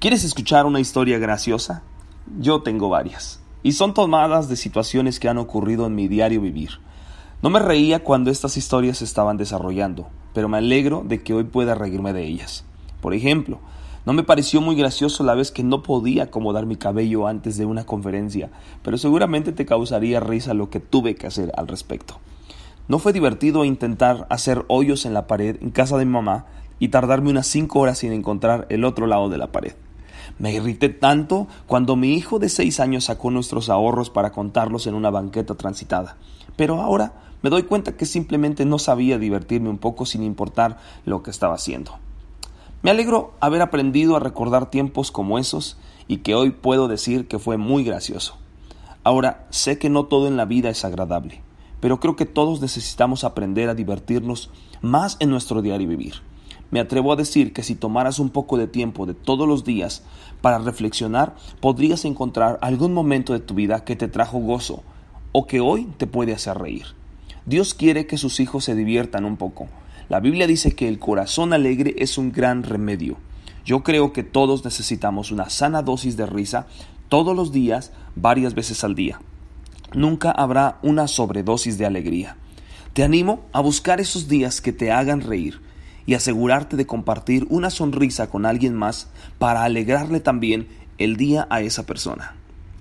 ¿Quieres escuchar una historia graciosa? Yo tengo varias, y son tomadas de situaciones que han ocurrido en mi diario vivir. No me reía cuando estas historias se estaban desarrollando, pero me alegro de que hoy pueda reírme de ellas. Por ejemplo, no me pareció muy gracioso la vez que no podía acomodar mi cabello antes de una conferencia, pero seguramente te causaría risa lo que tuve que hacer al respecto. No fue divertido intentar hacer hoyos en la pared en casa de mi mamá y tardarme unas cinco horas sin encontrar el otro lado de la pared. Me irrité tanto cuando mi hijo de seis años sacó nuestros ahorros para contarlos en una banqueta transitada. Pero ahora me doy cuenta que simplemente no sabía divertirme un poco sin importar lo que estaba haciendo. Me alegro haber aprendido a recordar tiempos como esos y que hoy puedo decir que fue muy gracioso. Ahora sé que no todo en la vida es agradable, pero creo que todos necesitamos aprender a divertirnos más en nuestro diario vivir. Me atrevo a decir que si tomaras un poco de tiempo de todos los días para reflexionar, podrías encontrar algún momento de tu vida que te trajo gozo o que hoy te puede hacer reír. Dios quiere que sus hijos se diviertan un poco. La Biblia dice que el corazón alegre es un gran remedio. Yo creo que todos necesitamos una sana dosis de risa todos los días, varias veces al día. Nunca habrá una sobredosis de alegría. Te animo a buscar esos días que te hagan reír y asegurarte de compartir una sonrisa con alguien más para alegrarle también el día a esa persona.